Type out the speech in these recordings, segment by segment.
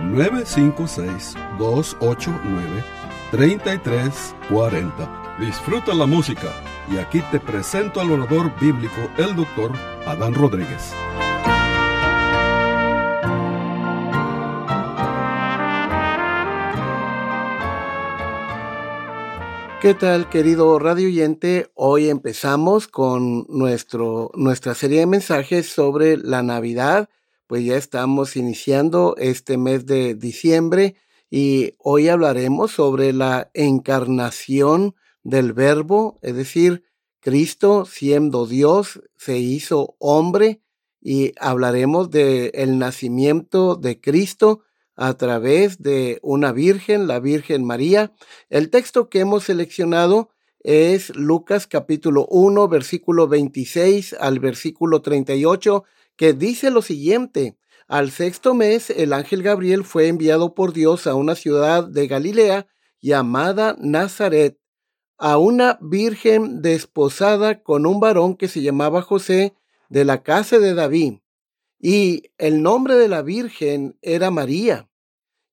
956-289-3340. Disfruta la música y aquí te presento al orador bíblico, el doctor Adán Rodríguez. ¿Qué tal, querido radio oyente? Hoy empezamos con nuestro, nuestra serie de mensajes sobre la Navidad pues ya estamos iniciando este mes de diciembre y hoy hablaremos sobre la encarnación del verbo, es decir, Cristo siendo Dios se hizo hombre y hablaremos del el nacimiento de Cristo a través de una virgen, la Virgen María. El texto que hemos seleccionado es Lucas capítulo 1, versículo 26 al versículo 38 que dice lo siguiente. Al sexto mes, el ángel Gabriel fue enviado por Dios a una ciudad de Galilea llamada Nazaret, a una virgen desposada con un varón que se llamaba José de la casa de David. Y el nombre de la virgen era María.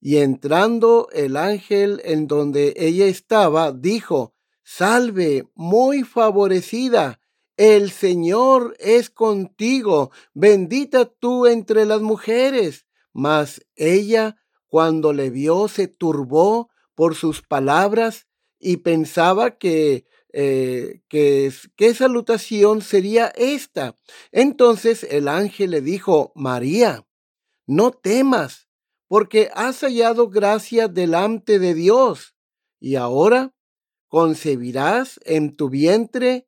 Y entrando el ángel en donde ella estaba, dijo, Salve, muy favorecida, el Señor es contigo, bendita tú entre las mujeres. Mas ella, cuando le vio, se turbó por sus palabras y pensaba que, eh, que, qué salutación sería esta. Entonces el ángel le dijo, María, no temas, porque has hallado gracia delante de Dios. Y ahora concebirás en tu vientre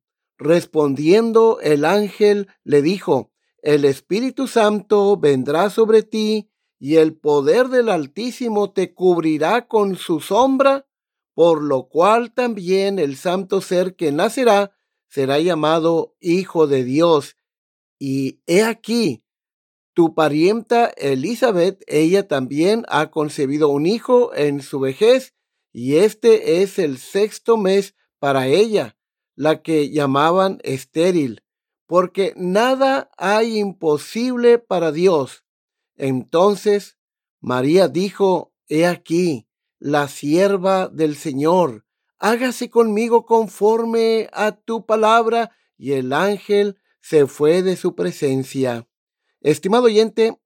Respondiendo el ángel le dijo, el Espíritu Santo vendrá sobre ti y el poder del Altísimo te cubrirá con su sombra, por lo cual también el santo ser que nacerá será llamado Hijo de Dios. Y he aquí, tu parienta Elizabeth, ella también ha concebido un hijo en su vejez, y este es el sexto mes para ella la que llamaban estéril, porque nada hay imposible para Dios. Entonces María dijo, He aquí, la sierva del Señor, hágase conmigo conforme a tu palabra, y el ángel se fue de su presencia. Estimado oyente,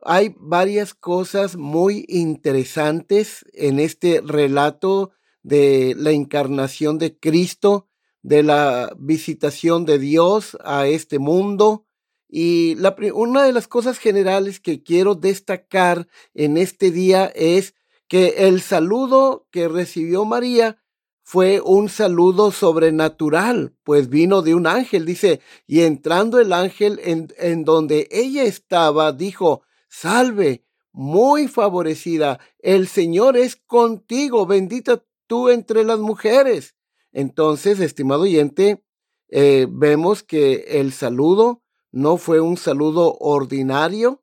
hay varias cosas muy interesantes en este relato de la encarnación de Cristo de la visitación de Dios a este mundo. Y una de las cosas generales que quiero destacar en este día es que el saludo que recibió María fue un saludo sobrenatural, pues vino de un ángel, dice, y entrando el ángel en, en donde ella estaba, dijo, salve, muy favorecida, el Señor es contigo, bendita tú entre las mujeres. Entonces, estimado oyente, eh, vemos que el saludo no fue un saludo ordinario,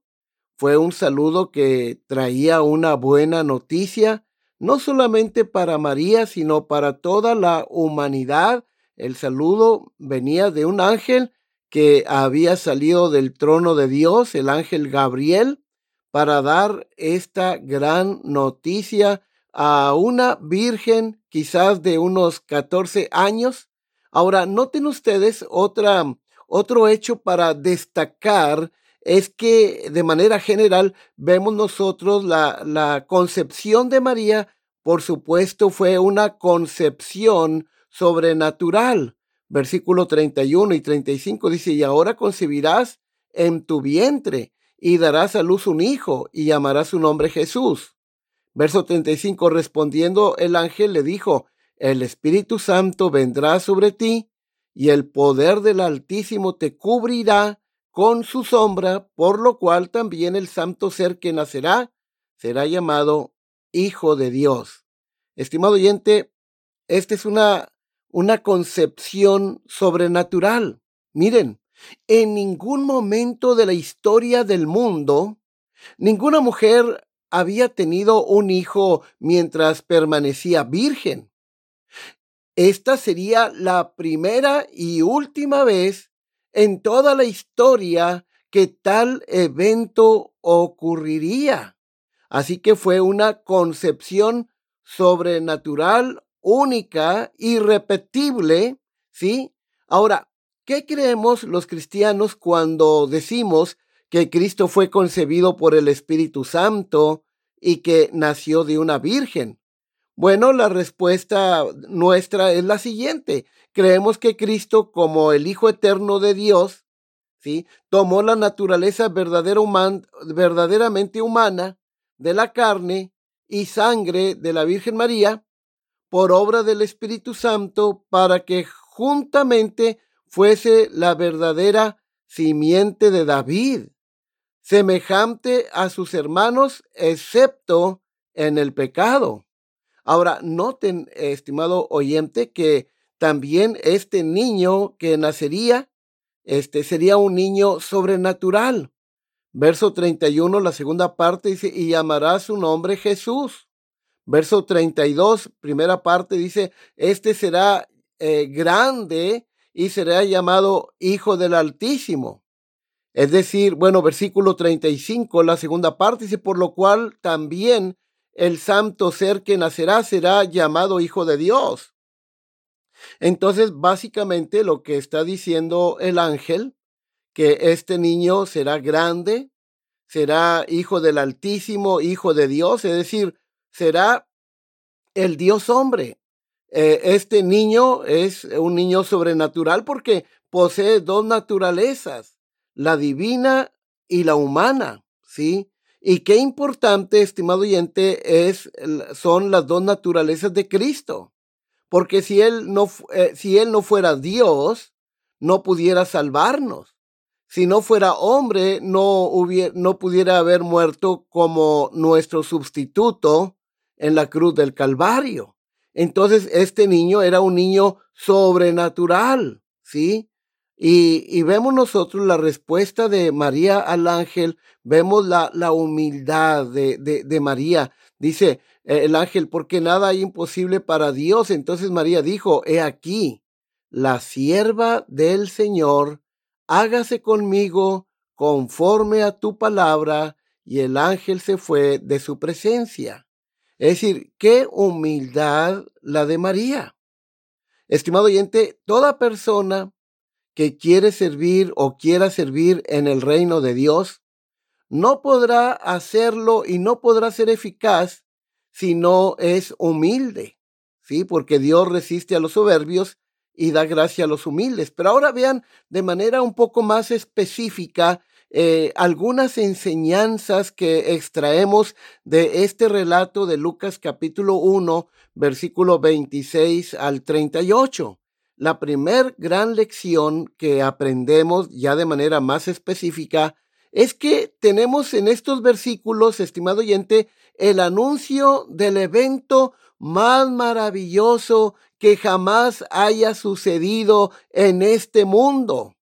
fue un saludo que traía una buena noticia, no solamente para María, sino para toda la humanidad. El saludo venía de un ángel que había salido del trono de Dios, el ángel Gabriel, para dar esta gran noticia a una virgen quizás de unos 14 años. Ahora, noten ustedes otra, otro hecho para destacar es que de manera general vemos nosotros la, la concepción de María por supuesto, fue una concepción sobrenatural. Versículo 31 y 35 dice, y ahora concebirás en tu vientre y darás a luz un hijo y llamarás su nombre Jesús. Verso 35, respondiendo el ángel le dijo, el Espíritu Santo vendrá sobre ti y el poder del Altísimo te cubrirá con su sombra, por lo cual también el santo ser que nacerá será llamado Hijo de Dios. Estimado oyente, esta es una, una concepción sobrenatural. Miren, en ningún momento de la historia del mundo, ninguna mujer había tenido un hijo mientras permanecía virgen. Esta sería la primera y última vez en toda la historia que tal evento ocurriría. Así que fue una concepción sobrenatural, única, irrepetible, ¿sí? Ahora, ¿qué creemos los cristianos cuando decimos que Cristo fue concebido por el Espíritu Santo y que nació de una virgen? Bueno, la respuesta nuestra es la siguiente. Creemos que Cristo, como el Hijo Eterno de Dios, ¿sí? tomó la naturaleza verdadera verdaderamente humana de la carne y sangre de la Virgen María por obra del Espíritu Santo para que juntamente fuese la verdadera simiente de David, semejante a sus hermanos, excepto en el pecado. Ahora, noten, estimado oyente, que también este niño que nacería, este sería un niño sobrenatural. Verso 31, la segunda parte dice, y llamará su nombre Jesús. Verso 32, primera parte dice, este será eh, grande y será llamado Hijo del Altísimo. Es decir, bueno, versículo 35, la segunda parte dice, por lo cual también el santo ser que nacerá será llamado hijo de Dios. Entonces, básicamente lo que está diciendo el ángel, que este niño será grande, será hijo del Altísimo, hijo de Dios, es decir, será el Dios hombre. Eh, este niño es un niño sobrenatural porque posee dos naturalezas, la divina y la humana, ¿sí? Y qué importante, estimado oyente, es, son las dos naturalezas de Cristo. Porque si él no, eh, si él no fuera Dios, no pudiera salvarnos. Si no fuera hombre, no, hubiera, no pudiera haber muerto como nuestro sustituto en la cruz del Calvario. Entonces, este niño era un niño sobrenatural, ¿sí? Y, vemos nosotros la respuesta de María al ángel, vemos la, la humildad de, de, María. Dice eh, el ángel, porque nada hay imposible para Dios. Entonces María dijo, he aquí, la sierva del Señor, hágase conmigo conforme a tu palabra. Y el ángel se fue de su presencia. Es decir, qué humildad la de María. Estimado oyente, toda persona que quiere servir o quiera servir en el reino de Dios, no podrá hacerlo y no podrá ser eficaz si no es humilde, ¿sí? Porque Dios resiste a los soberbios y da gracia a los humildes. Pero ahora vean de manera un poco más específica eh, algunas enseñanzas que extraemos de este relato de Lucas capítulo 1, versículo 26 al 38. La primer gran lección que aprendemos ya de manera más específica es que tenemos en estos versículos, estimado oyente, el anuncio del evento más maravilloso que jamás haya sucedido en este mundo.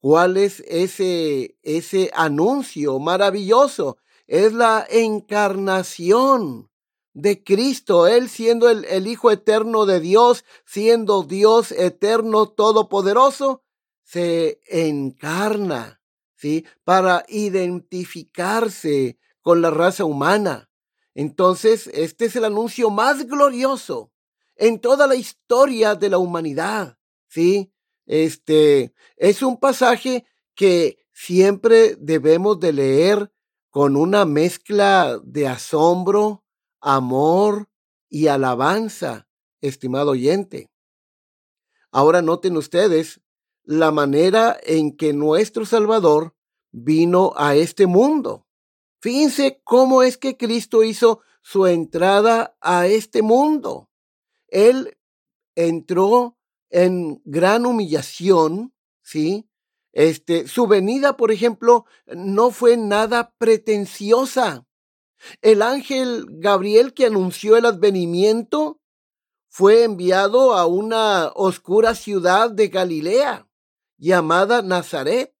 ¿Cuál es ese, ese anuncio maravilloso? Es la encarnación de Cristo, Él siendo el, el, Hijo eterno de Dios, siendo Dios eterno todopoderoso, se encarna, ¿sí? Para identificarse con la raza humana. Entonces, este es el anuncio más glorioso en toda la historia de la humanidad, ¿sí? Este es un pasaje que siempre debemos de leer con una mezcla de asombro, amor, y alabanza, estimado oyente. Ahora noten ustedes la manera en que nuestro Salvador vino a este mundo. Fíjense cómo es que Cristo hizo su entrada a este mundo. Él entró en gran humillación, ¿sí? Este, su venida, por ejemplo, no fue nada pretenciosa. El ángel Gabriel que anunció el advenimiento fue enviado a una oscura ciudad de Galilea llamada Nazaret.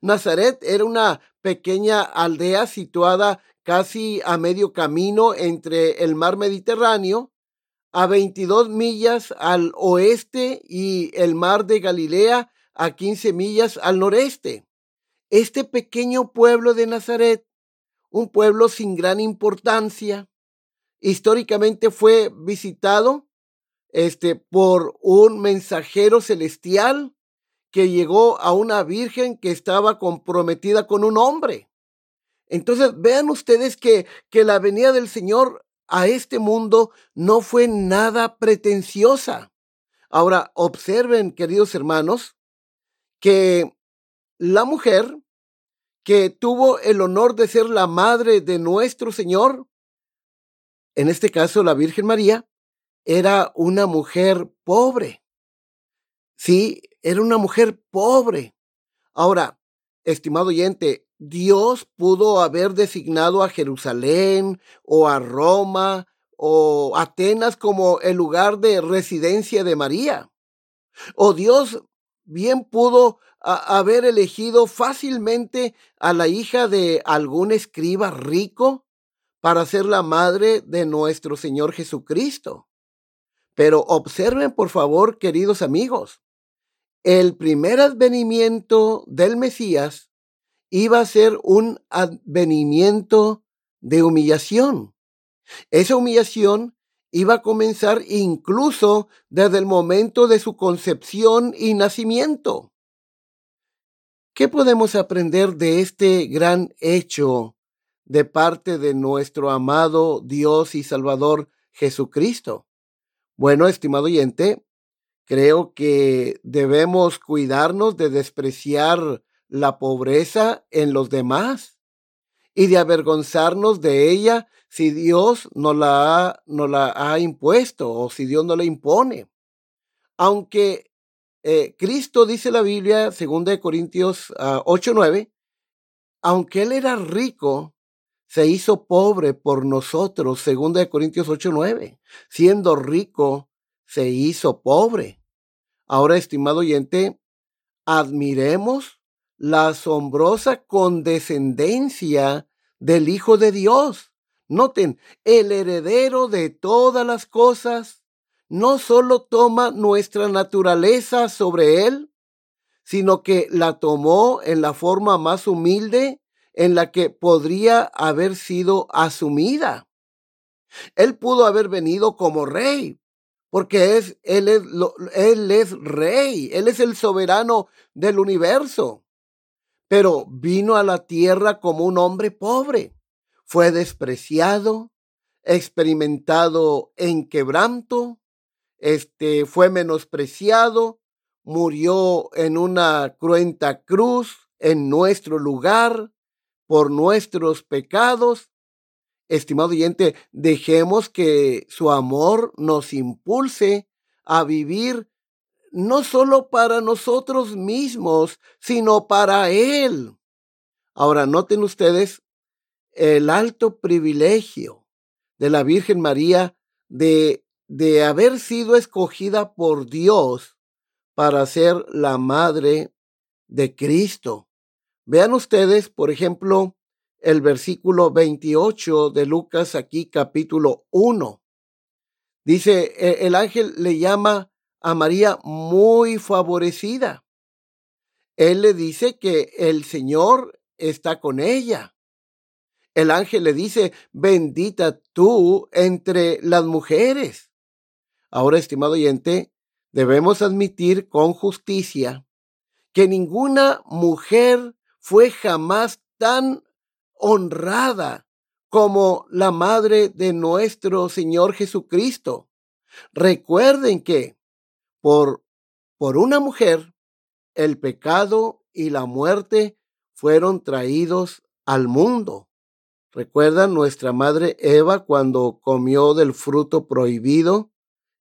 Nazaret era una pequeña aldea situada casi a medio camino entre el mar Mediterráneo, a 22 millas al oeste y el mar de Galilea a 15 millas al noreste. Este pequeño pueblo de Nazaret, un pueblo sin gran importancia, históricamente fue visitado este, por un mensajero celestial que llegó a una virgen que estaba comprometida con un hombre. Entonces, vean ustedes que, que la venida del Señor a este mundo no fue nada pretenciosa. Ahora, observen, queridos hermanos, que la mujer que tuvo el honor de ser la madre de nuestro Señor, en este caso la Virgen María, era una mujer pobre. Sí, era una mujer pobre. Ahora, estimado oyente, Dios pudo haber designado a Jerusalén o a Roma o Atenas como el lugar de residencia de María. O Dios bien pudo haber elegido fácilmente a la hija de algún escriba rico para ser la madre de nuestro Señor Jesucristo. Pero observen, por favor, queridos amigos, el primer advenimiento del Mesías iba a ser un advenimiento de humillación. Esa humillación iba a comenzar incluso desde el momento de su concepción y nacimiento. ¿Qué podemos aprender de este gran hecho de parte de nuestro amado Dios y Salvador Jesucristo? Bueno, estimado oyente, Creo que debemos cuidarnos de despreciar la pobreza en los demás y de avergonzarnos de ella si Dios no la ha, no la ha impuesto o si Dios no la impone. Aunque eh, Cristo dice la Biblia, 2 Corintios 8, ah, 9, aunque Él era rico, se hizo pobre por nosotros, 2 Corintios 8, 9. Siendo rico, se hizo pobre Ahora, estimado oyente, admiremos la asombrosa condescendencia del Hijo de Dios. Noten, el heredero de todas las cosas no solo toma nuestra naturaleza sobre él, sino que la tomó en la forma más humilde en la que podría haber sido asumida. Él pudo haber venido como rey, porque es, él, es, él es rey, Él es el soberano del universo. Pero vino a la tierra como un hombre pobre, fue despreciado, experimentado en quebranto, este, fue menospreciado, murió en una cruenta cruz en nuestro lugar por nuestros pecados estimado oyente, dejemos que su amor nos impulse a vivir no solo para nosotros mismos, sino para Él. Ahora, noten ustedes el alto privilegio de la Virgen María de, de haber sido escogida por Dios para ser la madre de Cristo. Vean ustedes, por ejemplo, el versículo 28 de Lucas aquí capítulo 1. Dice, e, el ángel le llama a María muy favorecida. Él le dice que el Señor está con ella. El ángel le dice, bendita tú entre las mujeres. Ahora, estimado oyente, debemos admitir con justicia que ninguna mujer fue jamás tan honrada como la madre de nuestro Señor Jesucristo. Recuerden que por, por una mujer el pecado y la muerte fueron traídos al mundo. ¿Recuerdan nuestra madre Eva cuando comió del fruto prohibido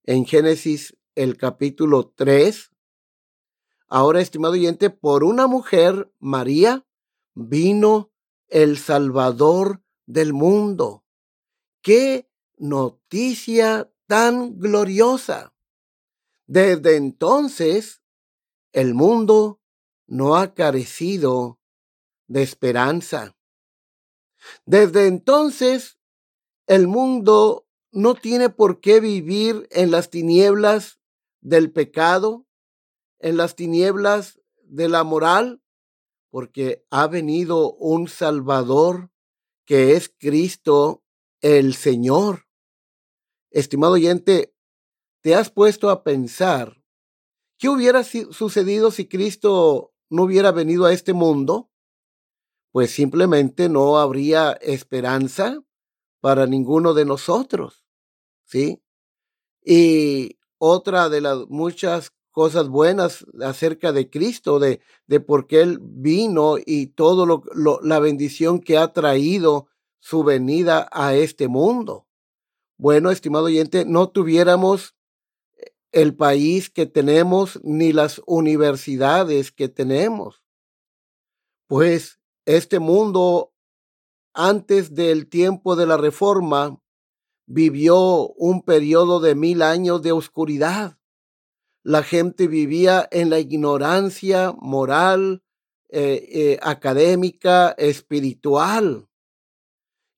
en Génesis el capítulo 3? Ahora, estimado oyente, por una mujer, María, vino el Salvador del mundo. ¡Qué noticia tan gloriosa! Desde entonces, el mundo no ha carecido de esperanza. Desde entonces, el mundo no tiene por qué vivir en las tinieblas del pecado, en las tinieblas de la moral, porque ha venido un Salvador que es Cristo el Señor. Estimado oyente, ¿te has puesto a pensar qué hubiera sucedido si Cristo no hubiera venido a este mundo? Pues simplemente no habría esperanza para ninguno de nosotros, ¿sí? Y otra de las muchas cosas buenas acerca de Cristo, de, de por qué Él vino y todo lo, la bendición que ha traído su venida a este mundo. Bueno, estimado oyente, no tuviéramos eh, el país que tenemos ni las universidades que tenemos. Pues este mundo, antes del tiempo de la reforma, vivió un periodo de mil años de oscuridad la gente vivía en la ignorancia moral, eh, eh, académica, espiritual.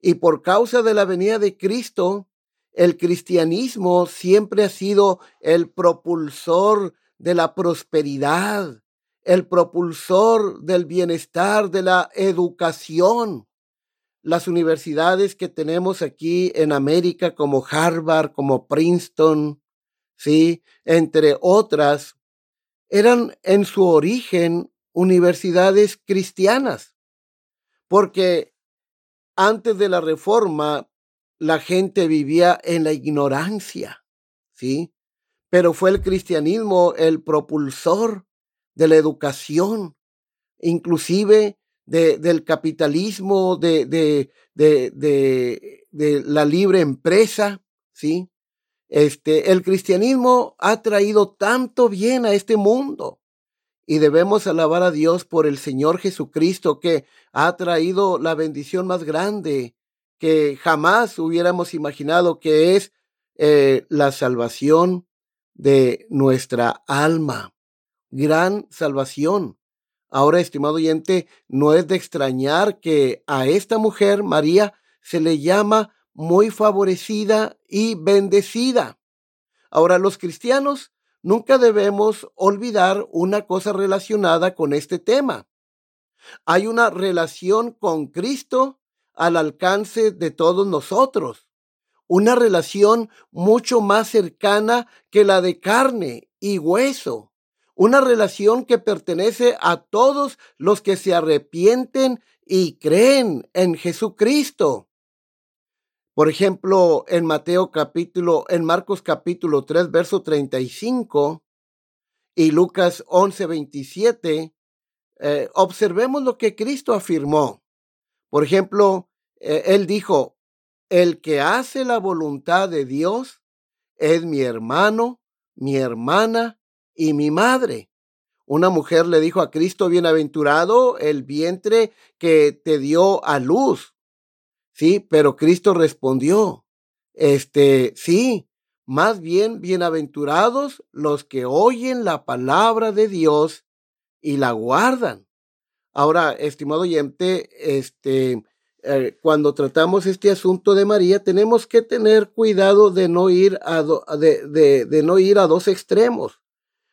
Y por causa de la venida de Cristo, el cristianismo siempre ha sido el propulsor de la prosperidad, el propulsor del bienestar, de la educación. Las universidades que tenemos aquí en América como Harvard, como Princeton, ¿sí? Entre otras, eran en su origen universidades cristianas, porque antes de la reforma la gente vivía en la ignorancia, ¿sí? Pero fue el cristianismo el propulsor de la educación, inclusive del capitalismo, de, de, de, de, la libre empresa, ¿sí? Este, el cristianismo ha traído tanto bien a este mundo y debemos alabar a Dios por el Señor Jesucristo que ha traído la bendición más grande que jamás hubiéramos imaginado que es eh, la salvación de nuestra alma. Gran salvación. Ahora, estimado oyente, no es de extrañar que a esta mujer, María, se le llama muy favorecida y bendecida. Ahora, los cristianos nunca debemos olvidar una cosa relacionada con este tema. Hay una relación con Cristo al alcance de todos nosotros, una relación mucho más cercana que la de carne y hueso, una relación que pertenece a todos los que se arrepienten y creen en Jesucristo. Por ejemplo, en Mateo capítulo, en Marcos capítulo 3, verso 35 y Lucas 11, 27, eh, observemos lo que Cristo afirmó. Por ejemplo, eh, él dijo, el que hace la voluntad de Dios es mi hermano, mi hermana y mi madre. Una mujer le dijo a Cristo, bienaventurado el vientre que te dio a luz. Sí, pero Cristo respondió, este, sí, más bien bienaventurados los que oyen la palabra de Dios y la guardan. Ahora, estimado oyente, este, eh, cuando tratamos este asunto de María, tenemos que tener cuidado de no ir a, de, no ir a dos extremos.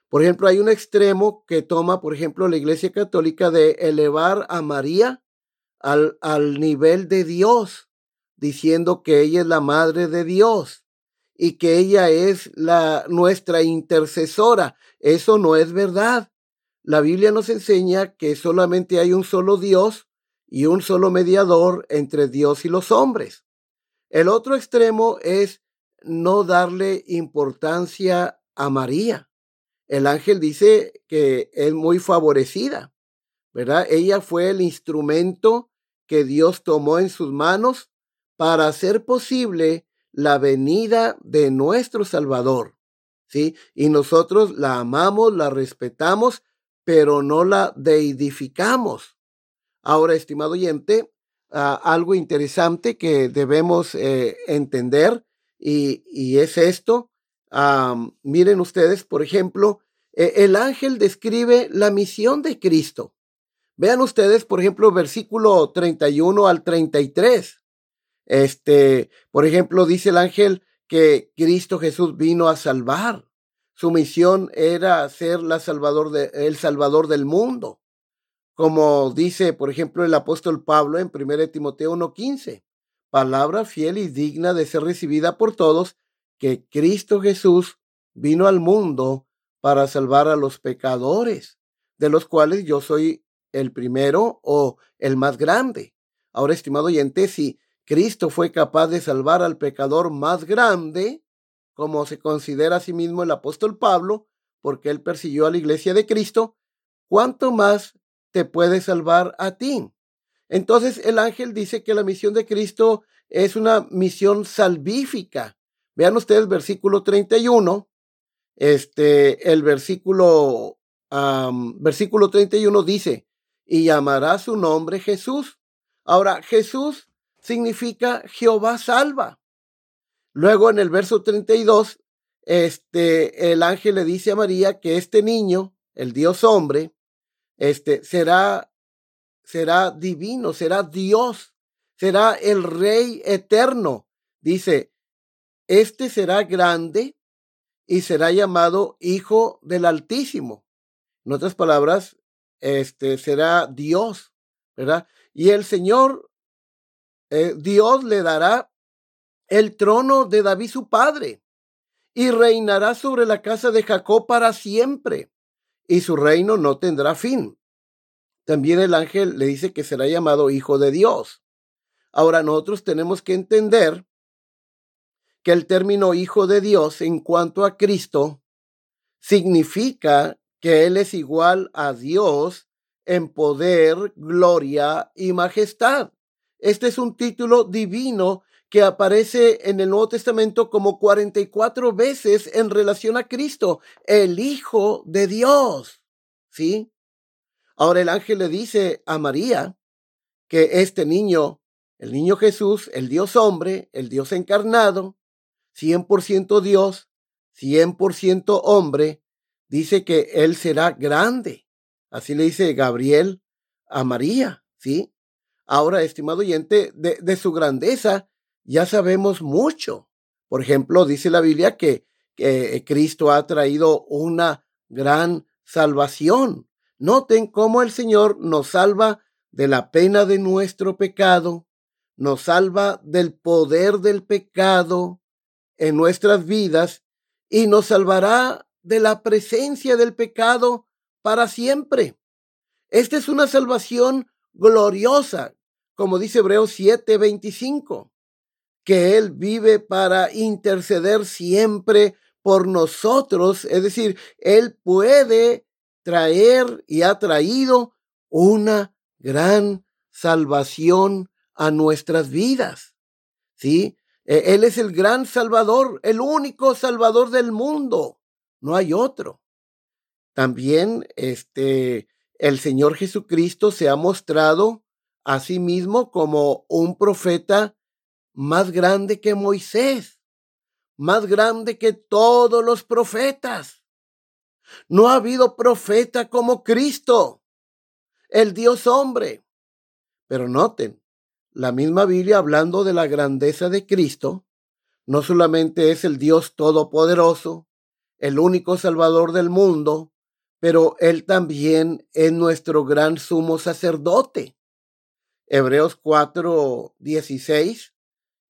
Por ejemplo, hay un extremo que toma, por ejemplo, la Iglesia Católica de elevar a María al, al nivel de Dios, diciendo que ella es la madre de Dios y que ella es la nuestra intercesora. Eso no es verdad. La Biblia nos enseña que solamente hay un solo Dios y un solo mediador entre Dios y los hombres. El otro extremo es no darle importancia a María. El ángel dice que es muy favorecida, ¿verdad? Ella fue el instrumento que Dios tomó en sus manos para hacer posible la venida de nuestro Salvador. ¿Sí? Y nosotros la amamos, la respetamos, pero no la deidificamos. Ahora, estimado oyente, ah, algo interesante que debemos eh, entender y, es esto. Miren ustedes, por ejemplo, e, el ángel describe la misión de Cristo. Vean ustedes, por ejemplo, versículo 31 al 33. Este, por ejemplo, dice el ángel que Cristo Jesús vino a salvar. Su misión era ser la salvador de, el salvador del mundo. Como dice, por ejemplo, el apóstol Pablo en 1 Timoteo 1:15, palabra fiel y digna de ser recibida por todos, que Cristo Jesús vino al mundo para salvar a los pecadores, de los cuales yo soy el primero o el más grande. Ahora, estimado oyente, si Cristo fue capaz de salvar al pecador más grande, como se considera a sí mismo el apóstol Pablo, porque él persiguió a la iglesia de Cristo, ¿cuánto más te puede salvar a ti? Entonces el ángel dice que la misión de Cristo es una misión salvífica. Vean ustedes versículo 31. Este, el versículo, versículo 31 dice, y llamará su nombre Jesús. Ahora, Jesús significa Jehová salva. Luego en el verso 32, este, el ángel le dice a María que este niño, el Dios hombre, este, será, será divino, será Dios, será el Rey eterno. Dice, este será grande y será llamado Hijo del Altísimo. En otras palabras, este será Dios, ¿verdad? Y el Señor eh, Dios le dará el trono de David su padre y reinará sobre la casa de Jacob para siempre y su reino no tendrá fin. También el ángel le dice que será llamado hijo de Dios. Ahora nosotros tenemos que entender que el término hijo de Dios en cuanto a Cristo significa que Él es igual a Dios en poder, gloria y majestad. Este es un título divino que aparece en el Nuevo Testamento como 44 veces en relación a Cristo, el Hijo de Dios. ¿Sí? Ahora el ángel le dice a María que este niño, el niño Jesús, el Dios hombre, el Dios encarnado, 100% Dios, 100% hombre, dice que él será grande. Así le dice Gabriel a María, ¿sí? Ahora, estimado oyente, de, su grandeza ya sabemos mucho. Por ejemplo, dice la Biblia que, que Cristo ha traído una gran salvación. Noten cómo el Señor nos salva de la pena de nuestro pecado, nos salva del poder del pecado en nuestras vidas y nos salvará de la presencia del pecado para siempre. Esta es una salvación gloriosa como dice Hebreos 7:25, que Él vive para interceder siempre por nosotros, es decir, Él puede traer y ha traído una gran salvación a nuestras vidas. ¿Sí? E, él es el gran salvador, el único salvador del mundo. No hay otro. También este el Señor Jesucristo se ha mostrado mismo como un profeta más grande que Moisés, más grande que todos los profetas. No ha habido profeta como Cristo, el Dios hombre. Pero noten, la misma Biblia hablando de la grandeza de Cristo, no solamente es el Dios todopoderoso, el único Salvador del mundo, pero Él también es nuestro gran sumo sacerdote. Hebreos 4, 16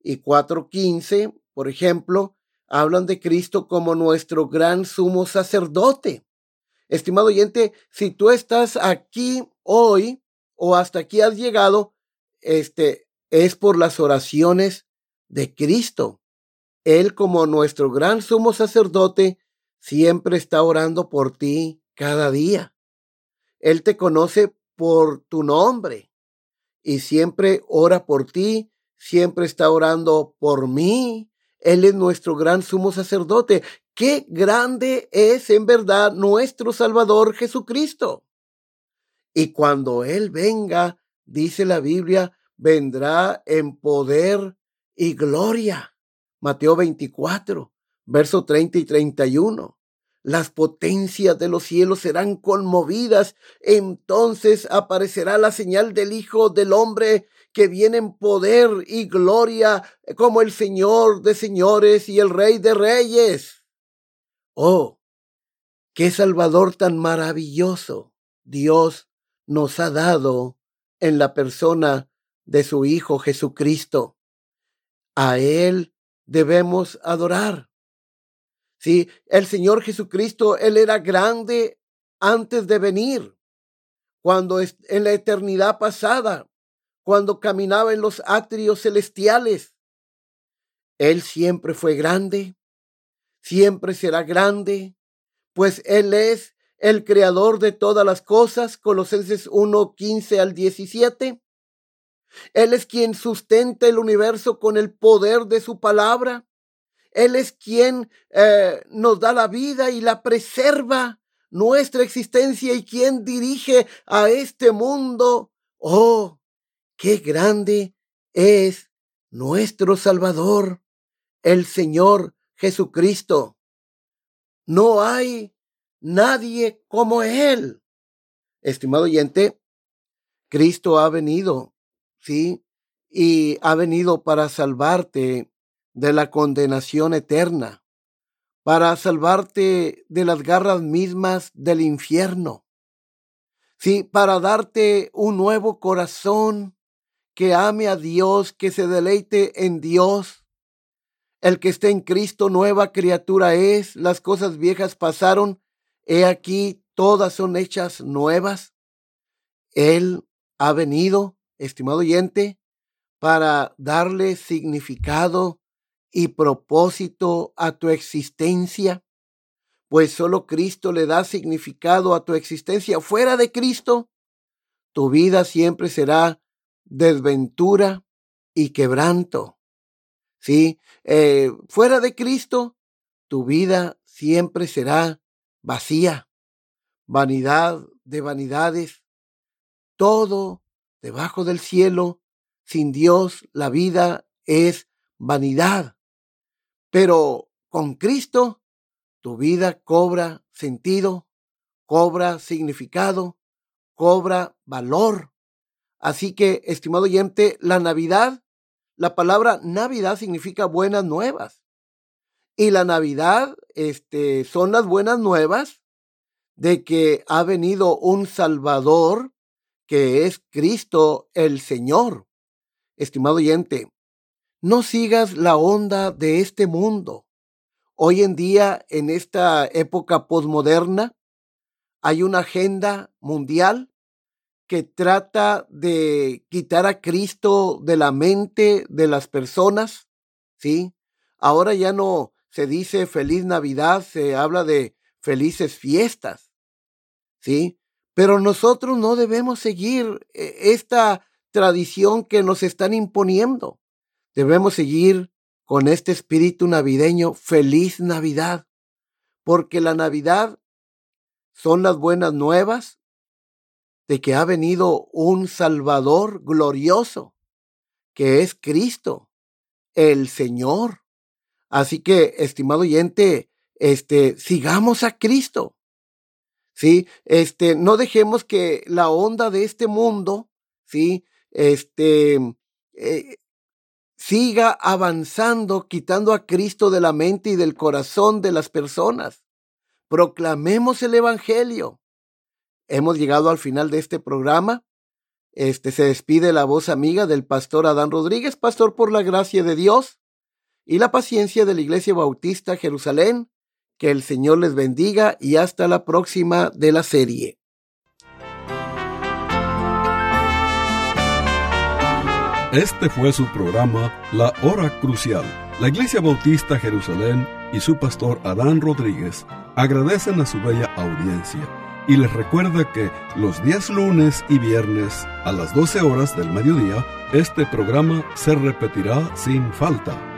y 4, 15, por ejemplo, hablan de Cristo como nuestro gran sumo sacerdote. Estimado oyente, si tú estás aquí hoy o hasta aquí has llegado, este, es por las oraciones de Cristo. Él como nuestro gran sumo sacerdote siempre está orando por ti cada día. Él te conoce por tu nombre y siempre ora por ti, siempre está orando por mí. Él es nuestro gran sumo sacerdote. Qué grande es en verdad nuestro Salvador Jesucristo. Y cuando Él venga, dice la Biblia, vendrá en poder y gloria. Mateo 24, verso 30 y 31. Las potencias de los cielos serán conmovidas. Entonces aparecerá la señal del Hijo del Hombre que viene en poder y gloria como el Señor de señores y el Rey de reyes. Oh, qué Salvador tan maravilloso Dios nos ha dado en la persona de su Hijo Jesucristo. A Él debemos adorar. Sí, el Señor Jesucristo, Él era grande antes de venir, cuando en la eternidad pasada, cuando caminaba en los atrios celestiales. Él siempre fue grande, siempre será grande, pues Él es el creador de todas las cosas, Colosenses 1, 15 al 17. Él es quien sustenta el universo con el poder de su palabra. Él es quien eh, nos da la vida y la preserva nuestra existencia y quien dirige a este mundo. Oh, qué grande es nuestro Salvador, el Señor Jesucristo. No hay nadie como Él. Estimado oyente, Cristo ha venido ¿sí? Y ha venido para salvarte de la condenación eterna, para salvarte de las garras mismas del infierno, sí, para darte un nuevo corazón que ame a Dios, que se deleite en Dios. El que esté en Cristo, nueva criatura es, las cosas viejas pasaron, he aquí, todas son hechas nuevas. Él ha venido estimado oyente, para darle significado y propósito a tu existencia, pues solo Cristo le da significado a tu existencia. Fuera de Cristo, tu vida siempre será desventura y quebranto. Sí, eh, fuera de Cristo, tu vida siempre será vacía, vanidad de vanidades. Todo debajo del cielo, sin Dios, la vida es vanidad. Pero con Cristo, tu vida cobra sentido, cobra significado, cobra valor. Así que, estimado oyente, la Navidad, la palabra Navidad significa buenas nuevas. Y la Navidad, este, son las buenas nuevas de que ha venido un Salvador que es Cristo el Señor. Estimado oyente, no sigas la onda de este mundo. Hoy en día, en esta época posmoderna, hay una agenda mundial que trata de quitar a Cristo de la mente de las personas, ¿sí? Ahora ya no se dice feliz Navidad, se habla de felices fiestas, ¿sí? Pero nosotros no debemos seguir eh, esta tradición que nos están imponiendo. Debemos seguir con este espíritu navideño, feliz Navidad, porque la Navidad son las buenas nuevas de que ha venido un Salvador glorioso, que es Cristo, el Señor. Así que, estimado oyente, este, sigamos a Cristo. ¿sí? Este, no dejemos que la onda de este mundo, ¿sí? Este, eh, siga avanzando, quitando a Cristo de la mente y del corazón de las personas. Proclamemos el Evangelio. Hemos llegado al final de este programa. Este se despide la voz amiga del pastor Adán Rodríguez, pastor por la gracia de Dios y la paciencia de la Iglesia Bautista Jerusalén que el Señor les bendiga y hasta la próxima de la serie. Este fue su programa La Hora Crucial. La Iglesia Bautista Jerusalén y su pastor Adán Rodríguez agradecen a su bella audiencia y les recuerda que los días lunes y viernes a las 12 horas del mediodía, este programa se repetirá sin falta.